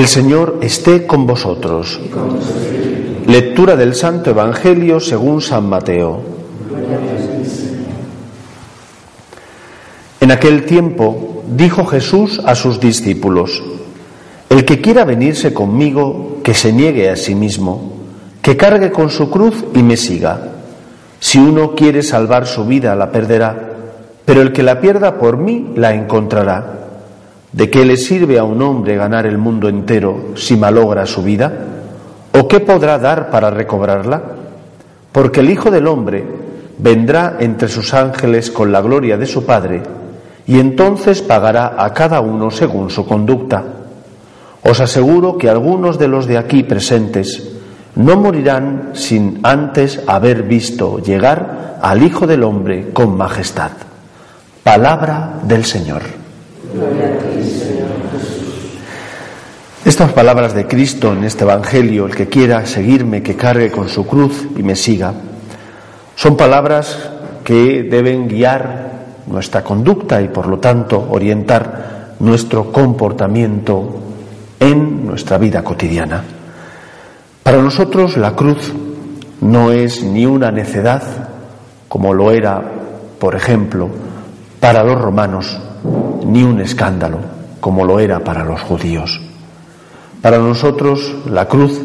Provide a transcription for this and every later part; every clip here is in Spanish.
El Señor esté con vosotros. Lectura del Santo Evangelio según San Mateo. En aquel tiempo dijo Jesús a sus discípulos, El que quiera venirse conmigo, que se niegue a sí mismo, que cargue con su cruz y me siga. Si uno quiere salvar su vida, la perderá, pero el que la pierda por mí, la encontrará. ¿De qué le sirve a un hombre ganar el mundo entero si malogra su vida? ¿O qué podrá dar para recobrarla? Porque el Hijo del Hombre vendrá entre sus ángeles con la gloria de su Padre, y entonces pagará a cada uno según su conducta. Os aseguro que algunos de los de aquí presentes no morirán sin antes haber visto llegar al Hijo del Hombre con majestad. Palabra del Señor. Estas palabras de Cristo en este Evangelio, el que quiera seguirme, que cargue con su cruz y me siga, son palabras que deben guiar nuestra conducta y por lo tanto orientar nuestro comportamiento en nuestra vida cotidiana. Para nosotros la cruz no es ni una necedad, como lo era, por ejemplo, para los romanos, ni un escándalo, como lo era para los judíos. Para nosotros la cruz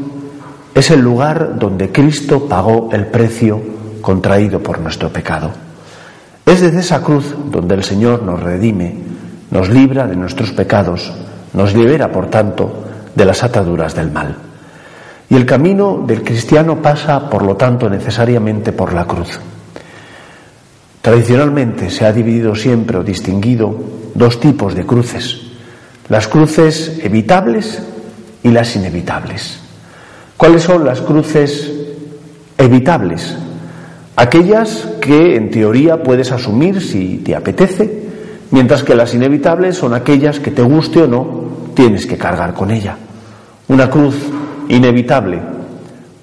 es el lugar donde Cristo pagó el precio contraído por nuestro pecado. Es desde esa cruz donde el Señor nos redime, nos libra de nuestros pecados, nos libera, por tanto, de las ataduras del mal. Y el camino del cristiano pasa, por lo tanto, necesariamente por la cruz. Tradicionalmente se ha dividido siempre o distinguido dos tipos de cruces, las cruces evitables y las inevitables. ¿Cuáles son las cruces evitables? Aquellas que en teoría puedes asumir si te apetece, mientras que las inevitables son aquellas que te guste o no, tienes que cargar con ella. Una cruz inevitable,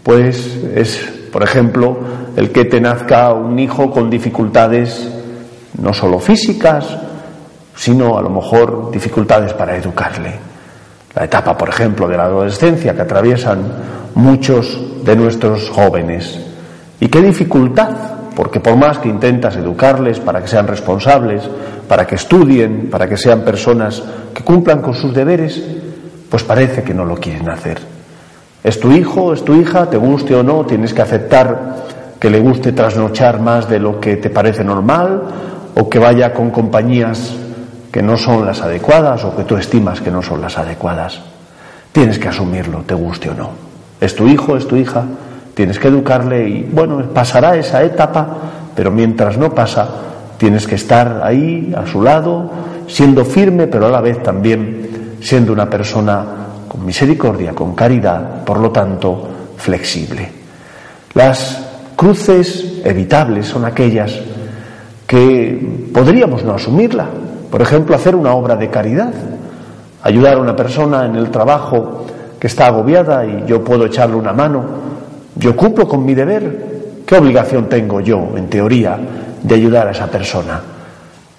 pues es, por ejemplo, el que te nazca un hijo con dificultades no solo físicas, sino a lo mejor dificultades para educarle. La etapa, por ejemplo, de la adolescencia que atraviesan muchos de nuestros jóvenes. Y qué dificultad, porque por más que intentas educarles para que sean responsables, para que estudien, para que sean personas que cumplan con sus deberes, pues parece que no lo quieren hacer. Es tu hijo, es tu hija, te guste o no, tienes que aceptar que le guste trasnochar más de lo que te parece normal o que vaya con compañías que no son las adecuadas o que tú estimas que no son las adecuadas. Tienes que asumirlo, te guste o no. Es tu hijo, es tu hija, tienes que educarle y bueno, pasará esa etapa, pero mientras no pasa, tienes que estar ahí a su lado, siendo firme, pero a la vez también siendo una persona con misericordia, con caridad, por lo tanto, flexible. Las cruces evitables son aquellas que podríamos no asumirla. Por ejemplo, hacer una obra de caridad, ayudar a una persona en el trabajo que está agobiada y yo puedo echarle una mano. Yo cumplo con mi deber. ¿Qué obligación tengo yo, en teoría, de ayudar a esa persona?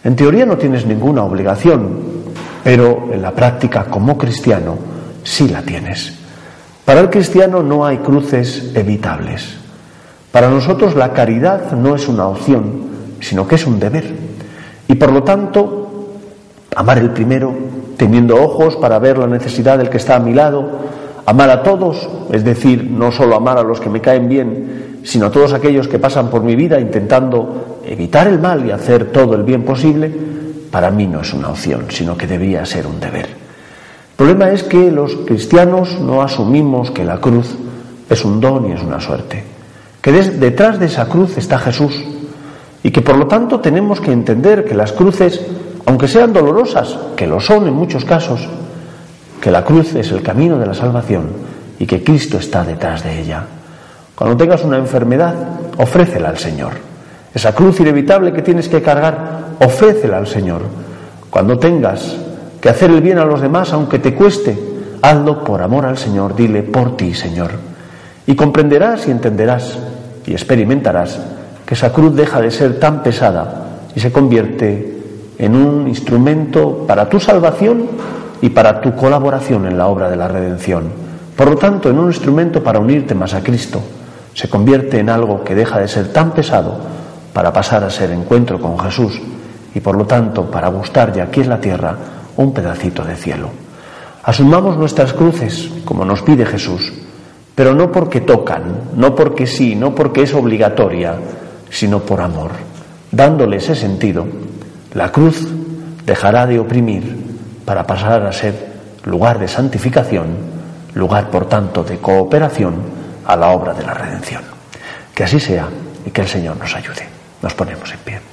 En teoría no tienes ninguna obligación, pero en la práctica, como cristiano, sí la tienes. Para el cristiano no hay cruces evitables. Para nosotros la caridad no es una opción, sino que es un deber. Y por lo tanto, amar el primero, teniendo ojos para ver la necesidad del que está a mi lado, amar a todos, es decir, no solo amar a los que me caen bien, sino a todos aquellos que pasan por mi vida intentando evitar el mal y hacer todo el bien posible, para mí no es una opción, sino que debía ser un deber. El problema es que los cristianos no asumimos que la cruz es un don y es una suerte, que detrás de esa cruz está Jesús y que por lo tanto tenemos que entender que las cruces, aunque sean dolorosas, que lo son en muchos casos, que la cruz es el camino de la salvación y que Cristo está detrás de ella. Cuando tengas una enfermedad, ofrécela al Señor. Esa cruz inevitable que tienes que cargar, ofrécela al Señor. Cuando tengas que hacer el bien a los demás, aunque te cueste, hazlo por amor al Señor, dile por ti, Señor. Y comprenderás y entenderás y experimentarás que esa cruz deja de ser tan pesada y se convierte en un instrumento para tu salvación y para tu colaboración en la obra de la redención. Por lo tanto, en un instrumento para unirte más a Cristo, se convierte en algo que deja de ser tan pesado para pasar a ser encuentro con Jesús y por lo tanto para gustar ya aquí en la tierra un pedacito de cielo. Asumamos nuestras cruces como nos pide Jesús, pero no porque tocan, no porque sí, no porque es obligatoria, sino por amor. Dándole ese sentido, la cruz dejará de oprimir para pasar a ser lugar de santificación, lugar por tanto de cooperación a la obra de la redención. Que así sea y que el Señor nos ayude. Nos ponemos en pie.